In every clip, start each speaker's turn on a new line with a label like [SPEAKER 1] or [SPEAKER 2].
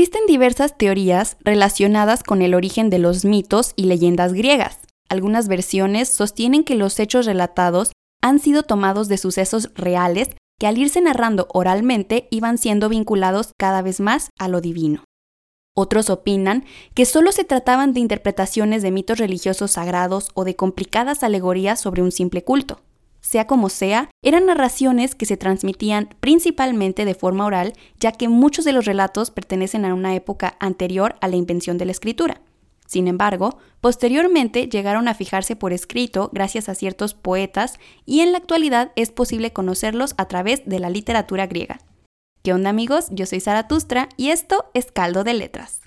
[SPEAKER 1] Existen diversas teorías relacionadas con el origen de los mitos y leyendas griegas. Algunas versiones sostienen que los hechos relatados han sido tomados de sucesos reales que al irse narrando oralmente iban siendo vinculados cada vez más a lo divino. Otros opinan que solo se trataban de interpretaciones de mitos religiosos sagrados o de complicadas alegorías sobre un simple culto. Sea como sea, eran narraciones que se transmitían principalmente de forma oral, ya que muchos de los relatos pertenecen a una época anterior a la invención de la escritura. Sin embargo, posteriormente llegaron a fijarse por escrito gracias a ciertos poetas y en la actualidad es posible conocerlos a través de la literatura griega. ¿Qué onda amigos? Yo soy Sara Tustra y esto es Caldo de Letras.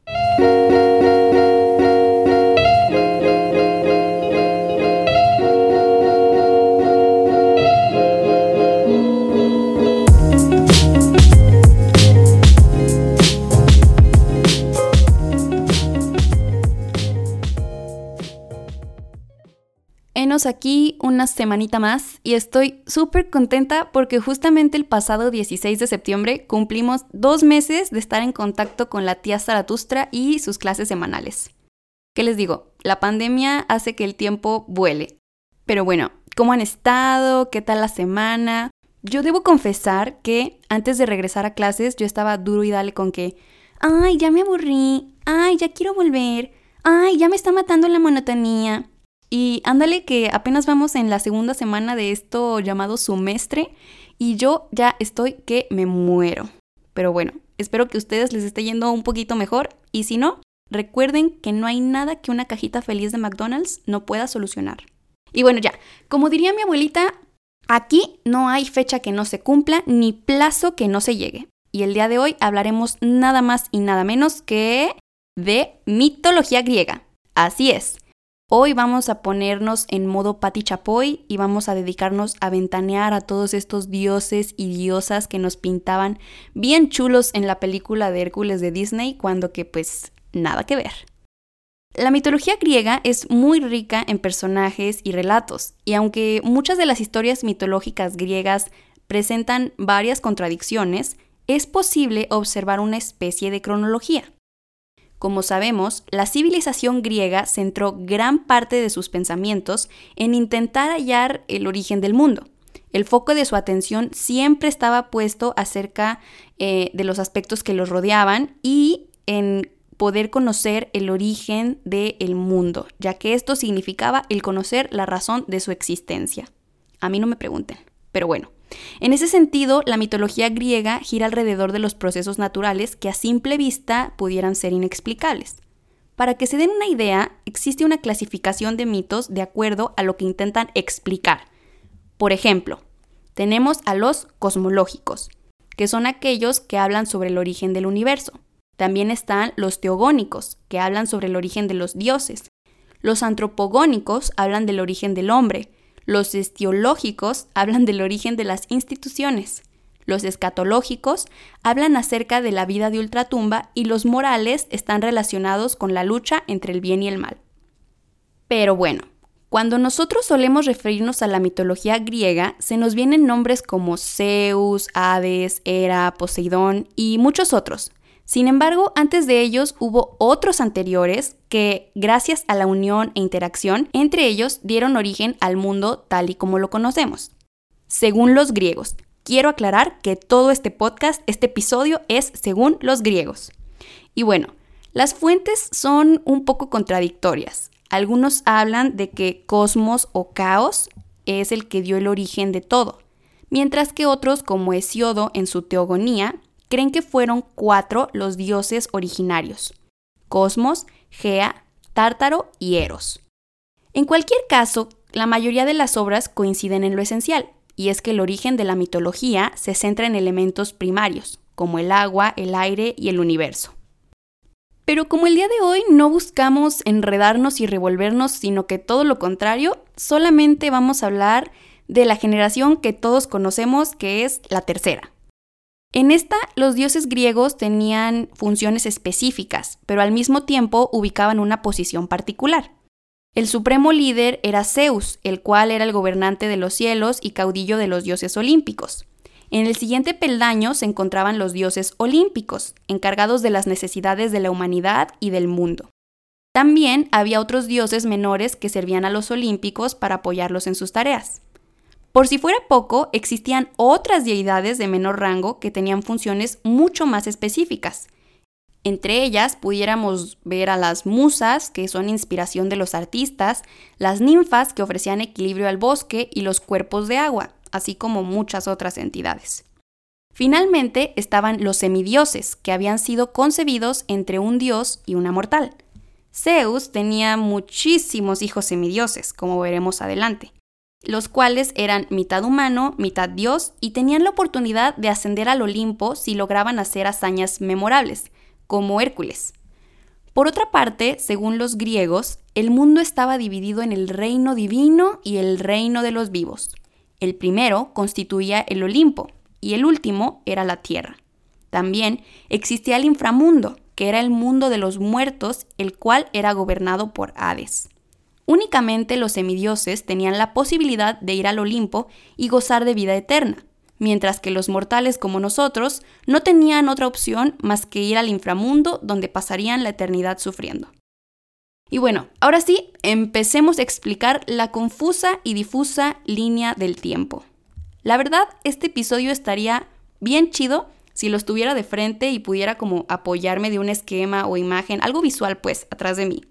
[SPEAKER 1] Aquí una semanita más y estoy súper contenta porque justamente el pasado 16 de septiembre cumplimos dos meses de estar en contacto con la tía Zaratustra y sus clases semanales. ¿Qué les digo? La pandemia hace que el tiempo vuele. Pero bueno, ¿cómo han estado? ¿Qué tal la semana? Yo debo confesar que antes de regresar a clases yo estaba duro y dale con que, ay, ya me aburrí, ay, ya quiero volver, ay, ya me está matando la monotonía. Y ándale que apenas vamos en la segunda semana de esto llamado semestre y yo ya estoy que me muero. Pero bueno, espero que a ustedes les esté yendo un poquito mejor y si no, recuerden que no hay nada que una cajita feliz de McDonald's no pueda solucionar. Y bueno, ya, como diría mi abuelita, aquí no hay fecha que no se cumpla ni plazo que no se llegue. Y el día de hoy hablaremos nada más y nada menos que de mitología griega. Así es, Hoy vamos a ponernos en modo Pati Chapoy y vamos a dedicarnos a ventanear a todos estos dioses y diosas que nos pintaban bien chulos en la película de Hércules de Disney, cuando que pues nada que ver. La mitología griega es muy rica en personajes y relatos, y aunque muchas de las historias mitológicas griegas presentan varias contradicciones, es posible observar una especie de cronología. Como sabemos, la civilización griega centró gran parte de sus pensamientos en intentar hallar el origen del mundo. El foco de su atención siempre estaba puesto acerca eh, de los aspectos que los rodeaban y en poder conocer el origen del mundo, ya que esto significaba el conocer la razón de su existencia. A mí no me pregunten, pero bueno. En ese sentido, la mitología griega gira alrededor de los procesos naturales que a simple vista pudieran ser inexplicables. Para que se den una idea, existe una clasificación de mitos de acuerdo a lo que intentan explicar. Por ejemplo, tenemos a los cosmológicos, que son aquellos que hablan sobre el origen del universo. También están los teogónicos, que hablan sobre el origen de los dioses. Los antropogónicos hablan del origen del hombre, los estiológicos hablan del origen de las instituciones. Los escatológicos hablan acerca de la vida de ultratumba y los morales están relacionados con la lucha entre el bien y el mal. Pero bueno, cuando nosotros solemos referirnos a la mitología griega, se nos vienen nombres como Zeus, Hades, Hera, Poseidón y muchos otros. Sin embargo, antes de ellos hubo otros anteriores que, gracias a la unión e interacción entre ellos, dieron origen al mundo tal y como lo conocemos. Según los griegos, quiero aclarar que todo este podcast, este episodio es según los griegos. Y bueno, las fuentes son un poco contradictorias. Algunos hablan de que cosmos o caos es el que dio el origen de todo, mientras que otros, como Hesiodo en su Teogonía, creen que fueron cuatro los dioses originarios, Cosmos, Gea, Tártaro y Eros. En cualquier caso, la mayoría de las obras coinciden en lo esencial, y es que el origen de la mitología se centra en elementos primarios, como el agua, el aire y el universo. Pero como el día de hoy no buscamos enredarnos y revolvernos, sino que todo lo contrario, solamente vamos a hablar de la generación que todos conocemos, que es la tercera. En esta, los dioses griegos tenían funciones específicas, pero al mismo tiempo ubicaban una posición particular. El supremo líder era Zeus, el cual era el gobernante de los cielos y caudillo de los dioses olímpicos. En el siguiente peldaño se encontraban los dioses olímpicos, encargados de las necesidades de la humanidad y del mundo. También había otros dioses menores que servían a los olímpicos para apoyarlos en sus tareas. Por si fuera poco, existían otras deidades de menor rango que tenían funciones mucho más específicas. Entre ellas pudiéramos ver a las musas, que son inspiración de los artistas, las ninfas, que ofrecían equilibrio al bosque, y los cuerpos de agua, así como muchas otras entidades. Finalmente estaban los semidioses, que habían sido concebidos entre un dios y una mortal. Zeus tenía muchísimos hijos semidioses, como veremos adelante, los cuales eran mitad humano, mitad dios, y tenían la oportunidad de ascender al Olimpo si lograban hacer hazañas memorables, como Hércules. Por otra parte, según los griegos, el mundo estaba dividido en el reino divino y el reino de los vivos. El primero constituía el Olimpo y el último era la tierra. También existía el inframundo, que era el mundo de los muertos, el cual era gobernado por Hades. Únicamente los semidioses tenían la posibilidad de ir al Olimpo y gozar de vida eterna, mientras que los mortales como nosotros no tenían otra opción más que ir al inframundo donde pasarían la eternidad sufriendo. Y bueno, ahora sí, empecemos a explicar la confusa y difusa línea del tiempo. La verdad, este episodio estaría bien chido si lo estuviera de frente y pudiera como apoyarme de un esquema o imagen, algo visual pues, atrás de mí.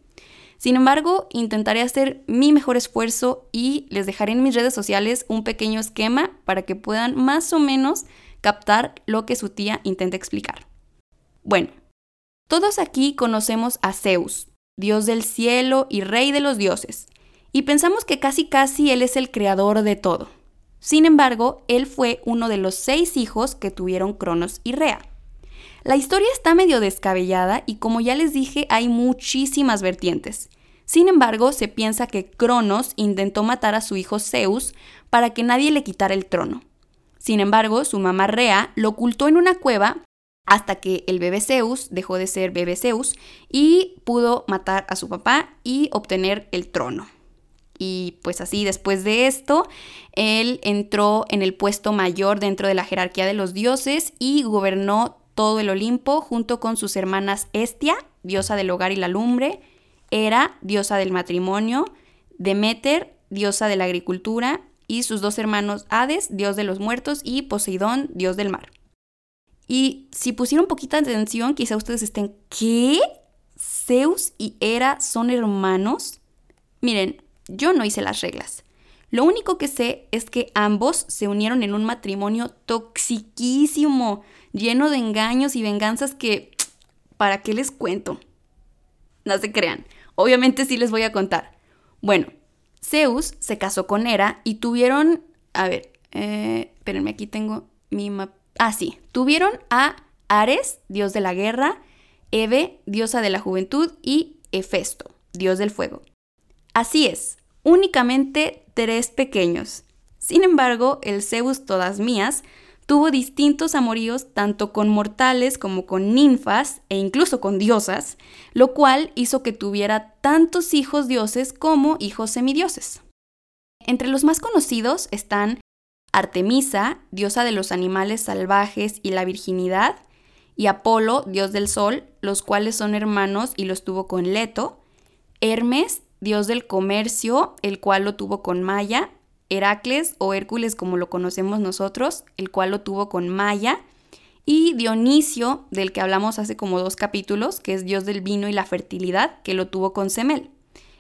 [SPEAKER 1] Sin embargo, intentaré hacer mi mejor esfuerzo y les dejaré en mis redes sociales un pequeño esquema para que puedan más o menos captar lo que su tía intenta explicar. Bueno, todos aquí conocemos a Zeus, dios del cielo y rey de los dioses, y pensamos que casi casi él es el creador de todo. Sin embargo, él fue uno de los seis hijos que tuvieron Cronos y Rea. La historia está medio descabellada y como ya les dije hay muchísimas vertientes. Sin embargo, se piensa que Cronos intentó matar a su hijo Zeus para que nadie le quitara el trono. Sin embargo, su mamá Rea lo ocultó en una cueva hasta que el bebé Zeus dejó de ser bebé Zeus y pudo matar a su papá y obtener el trono. Y pues así, después de esto, él entró en el puesto mayor dentro de la jerarquía de los dioses y gobernó todo el Olimpo junto con sus hermanas Estia, diosa del hogar y la lumbre, Hera, diosa del matrimonio, Demeter, diosa de la agricultura, y sus dos hermanos Hades, dios de los muertos, y Poseidón, dios del mar. Y si pusieron poquita atención, quizá ustedes estén, ¿qué? ¿Zeus y Hera son hermanos? Miren, yo no hice las reglas. Lo único que sé es que ambos se unieron en un matrimonio toxiquísimo, lleno de engaños y venganzas que... ¿Para qué les cuento? No se crean. Obviamente sí les voy a contar. Bueno, Zeus se casó con Hera y tuvieron... A ver, eh, espérenme, aquí tengo mi mapa. Ah, sí. Tuvieron a Ares, dios de la guerra, Eve, diosa de la juventud, y Hefesto, dios del fuego. Así es, únicamente tres pequeños. Sin embargo, el Zeus todas mías tuvo distintos amoríos tanto con mortales como con ninfas e incluso con diosas, lo cual hizo que tuviera tantos hijos dioses como hijos semidioses. Entre los más conocidos están Artemisa, diosa de los animales salvajes y la virginidad, y Apolo, dios del sol, los cuales son hermanos y los tuvo con Leto, Hermes, dios del comercio, el cual lo tuvo con Maya, Heracles o Hércules como lo conocemos nosotros, el cual lo tuvo con Maya, y Dionisio, del que hablamos hace como dos capítulos, que es dios del vino y la fertilidad, que lo tuvo con Semel.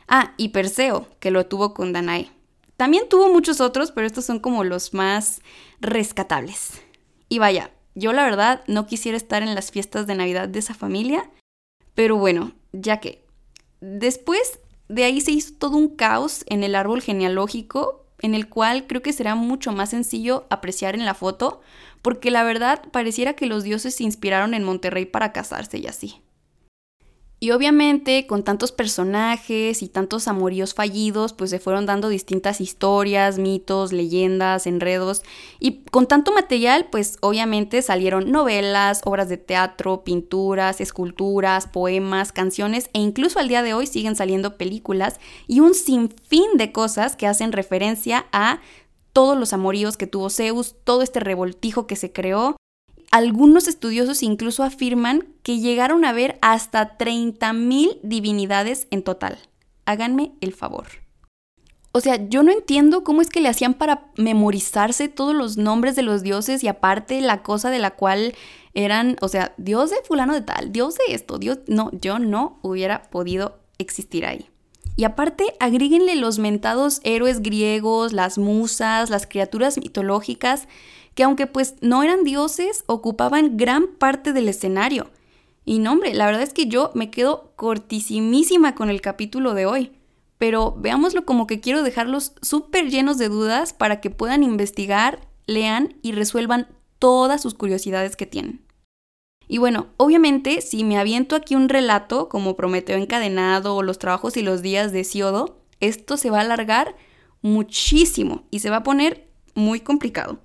[SPEAKER 1] Ah, y Perseo, que lo tuvo con Danae. También tuvo muchos otros, pero estos son como los más rescatables. Y vaya, yo la verdad no quisiera estar en las fiestas de Navidad de esa familia, pero bueno, ya que. Después de ahí se hizo todo un caos en el árbol genealógico, en el cual creo que será mucho más sencillo apreciar en la foto, porque la verdad pareciera que los dioses se inspiraron en Monterrey para casarse y así. Y obviamente con tantos personajes y tantos amoríos fallidos, pues se fueron dando distintas historias, mitos, leyendas, enredos. Y con tanto material, pues obviamente salieron novelas, obras de teatro, pinturas, esculturas, poemas, canciones e incluso al día de hoy siguen saliendo películas y un sinfín de cosas que hacen referencia a todos los amoríos que tuvo Zeus, todo este revoltijo que se creó. Algunos estudiosos incluso afirman que llegaron a ver hasta 30.000 divinidades en total. Háganme el favor. O sea, yo no entiendo cómo es que le hacían para memorizarse todos los nombres de los dioses y aparte la cosa de la cual eran, o sea, dios de fulano de tal, dios de esto, dios... No, yo no hubiera podido existir ahí. Y aparte, agríguenle los mentados héroes griegos, las musas, las criaturas mitológicas, que aunque pues no eran dioses, ocupaban gran parte del escenario. Y no, hombre, la verdad es que yo me quedo cortísimísima con el capítulo de hoy. Pero veámoslo como que quiero dejarlos súper llenos de dudas para que puedan investigar, lean y resuelvan todas sus curiosidades que tienen. Y bueno, obviamente, si me aviento aquí un relato como Prometeo encadenado o los trabajos y los días de Siodo, esto se va a alargar muchísimo y se va a poner muy complicado.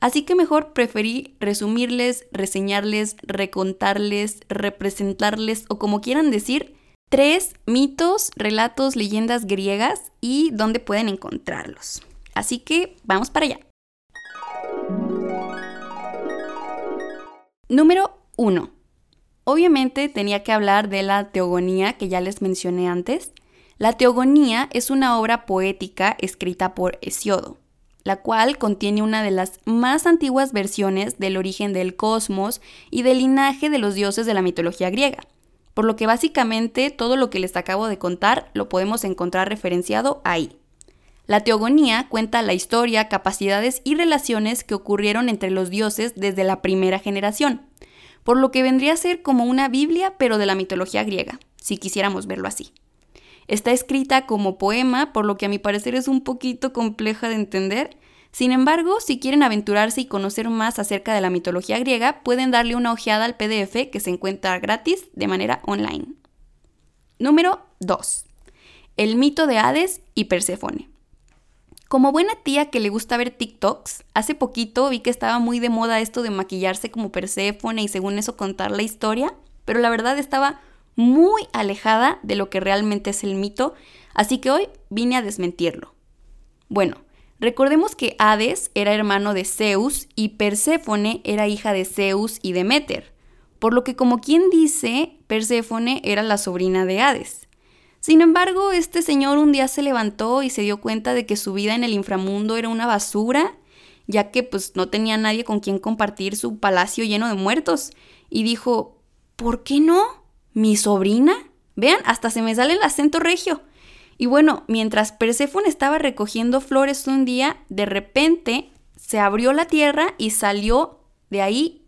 [SPEAKER 1] Así que mejor preferí resumirles, reseñarles, recontarles, representarles o como quieran decir, tres mitos, relatos, leyendas griegas y dónde pueden encontrarlos. Así que vamos para allá. Número 1. Obviamente tenía que hablar de la teogonía que ya les mencioné antes. La teogonía es una obra poética escrita por Hesiodo, la cual contiene una de las más antiguas versiones del origen del cosmos y del linaje de los dioses de la mitología griega. Por lo que básicamente todo lo que les acabo de contar lo podemos encontrar referenciado ahí. La teogonía cuenta la historia, capacidades y relaciones que ocurrieron entre los dioses desde la primera generación, por lo que vendría a ser como una Biblia pero de la mitología griega, si quisiéramos verlo así. Está escrita como poema, por lo que a mi parecer es un poquito compleja de entender. Sin embargo, si quieren aventurarse y conocer más acerca de la mitología griega, pueden darle una ojeada al PDF que se encuentra gratis de manera online. Número 2. El mito de Hades y Perséfone. Como buena tía que le gusta ver TikToks, hace poquito vi que estaba muy de moda esto de maquillarse como Perséfone y según eso contar la historia, pero la verdad estaba muy alejada de lo que realmente es el mito, así que hoy vine a desmentirlo. Bueno, recordemos que Hades era hermano de Zeus y Perséfone era hija de Zeus y Demeter, por lo que como quien dice, Perséfone era la sobrina de Hades. Sin embargo, este señor un día se levantó y se dio cuenta de que su vida en el inframundo era una basura, ya que pues no tenía nadie con quien compartir su palacio lleno de muertos. Y dijo, ¿por qué no? ¿Mi sobrina? Vean, hasta se me sale el acento regio. Y bueno, mientras Perséfone estaba recogiendo flores un día, de repente se abrió la tierra y salió de ahí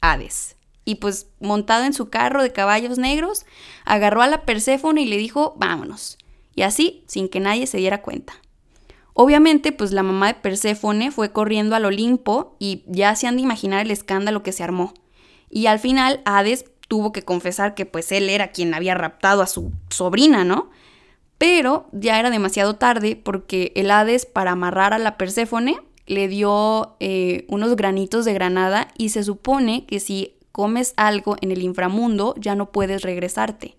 [SPEAKER 1] Hades y pues montado en su carro de caballos negros, agarró a la Perséfone y le dijo, vámonos. Y así, sin que nadie se diera cuenta. Obviamente, pues la mamá de Perséfone fue corriendo al Olimpo y ya se han de imaginar el escándalo que se armó. Y al final, Hades tuvo que confesar que pues él era quien había raptado a su sobrina, ¿no? Pero ya era demasiado tarde porque el Hades, para amarrar a la Perséfone, le dio eh, unos granitos de granada y se supone que si comes algo en el inframundo, ya no puedes regresarte.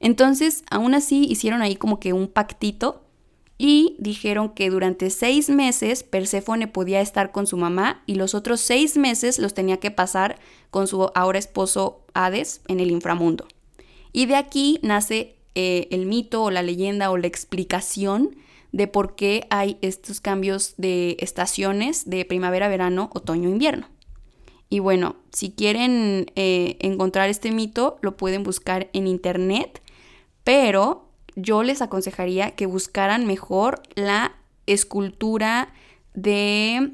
[SPEAKER 1] Entonces, aún así, hicieron ahí como que un pactito y dijeron que durante seis meses Perséfone podía estar con su mamá y los otros seis meses los tenía que pasar con su ahora esposo Hades en el inframundo. Y de aquí nace eh, el mito o la leyenda o la explicación de por qué hay estos cambios de estaciones de primavera, verano, otoño, invierno. Y bueno, si quieren eh, encontrar este mito, lo pueden buscar en internet, pero yo les aconsejaría que buscaran mejor la escultura de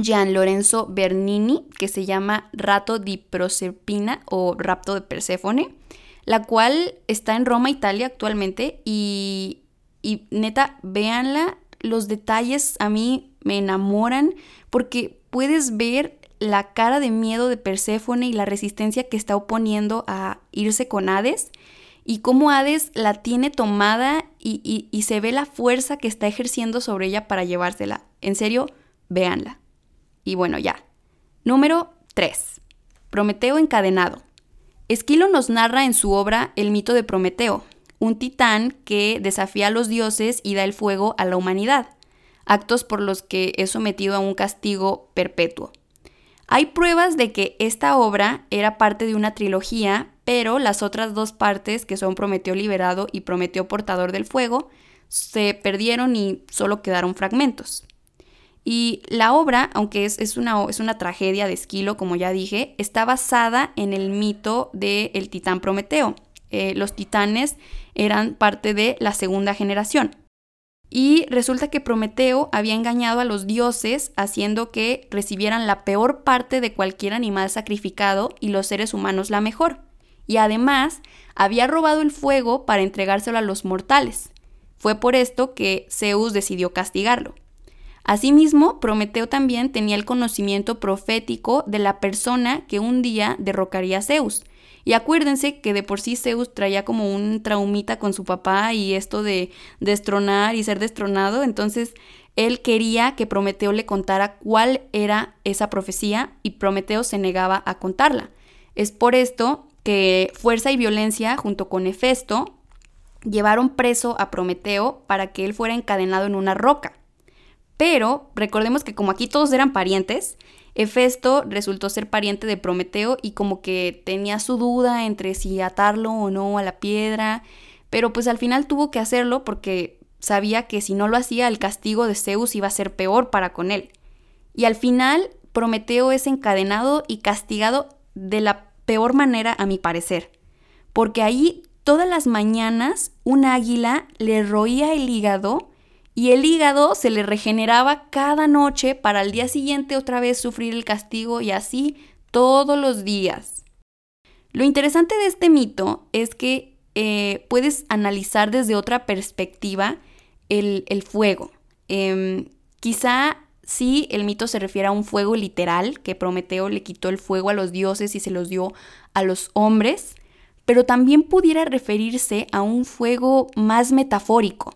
[SPEAKER 1] Gian Lorenzo Bernini, que se llama Rato di Proserpina o Rapto de Perséfone, la cual está en Roma, Italia actualmente, y, y neta, véanla, los detalles a mí me enamoran porque puedes ver la cara de miedo de Perséfone y la resistencia que está oponiendo a irse con Hades y cómo Hades la tiene tomada y, y, se ve la fuerza que está ejerciendo sobre ella para llevársela. En serio, véanla. Y bueno, ya. Número 3. Prometeo encadenado. Esquilo nos narra en su obra el mito de Prometeo, un titán que desafía a los dioses y da el fuego a la humanidad. actos por los que es sometido a un castigo perpetuo. Hay pruebas de que esta obra era parte de una trilogía, pero las otras dos partes, que son Prometeo liberado y Prometeo portador del fuego, se perdieron y solo quedaron fragmentos. Y la obra, aunque es, una, tragedia de Esquilo, como ya dije, está basada en el mito del titán Prometeo. Eh, los titanes eran parte de la segunda generación. Y resulta que Prometeo había engañado a los dioses haciendo que recibieran la peor parte de cualquier animal sacrificado y los seres humanos la mejor. Y además había robado el fuego para entregárselo a los mortales. Fue por esto que Zeus decidió castigarlo. Asimismo, Prometeo también tenía el conocimiento profético de la persona que un día derrocaría a Zeus. Y acuérdense que de por sí Zeus traía como un traumita con su papá y esto de destronar y ser destronado, entonces él quería que Prometeo le contara cuál era esa profecía y Prometeo se negaba a contarla. Es por esto que Fuerza y Violencia, junto con Hefesto, llevaron preso a Prometeo para que él fuera encadenado en una roca. Pero recordemos que como aquí todos eran parientes, Hefesto resultó ser pariente de Prometeo y como que tenía su duda entre si atarlo o no a la piedra, pero pues al final tuvo que hacerlo porque sabía que si no lo hacía el castigo de Zeus iba a ser peor para con él. Y al final Prometeo es encadenado y castigado de la peor manera a mi parecer, porque ahí todas las mañanas un águila le roía el hígado y el hígado se le regeneraba cada noche para al día siguiente otra vez sufrir el castigo y así todos los días. Lo interesante de este mito es que eh, puedes analizar desde otra perspectiva el, fuego. Em, quizá sí el mito se refiere a un fuego literal, que Prometeo le quitó el fuego a los dioses y se los dio a los hombres, pero también pudiera referirse a un fuego más metafórico.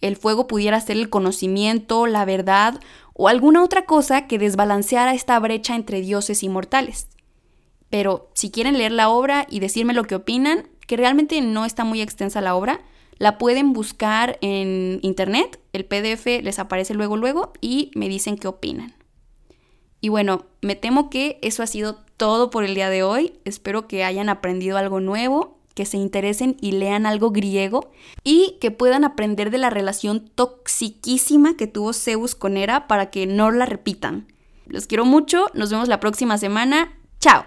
[SPEAKER 1] El fuego pudiera ser el conocimiento, la verdad o alguna otra cosa que desbalanceara esta brecha entre dioses y mortales. Pero si quieren leer la obra y decirme lo que opinan, que realmente no está muy extensa la obra, la pueden buscar en internet, el PDF les aparece luego luego y me dicen qué opinan. Y bueno, me temo que eso ha sido todo por el día de hoy. Espero que hayan aprendido algo nuevo, que se interesen y lean algo griego y que puedan aprender de la relación toxiquísima que tuvo Zeus con Hera para que no la repitan. Los quiero mucho, nos vemos la próxima semana. Chao.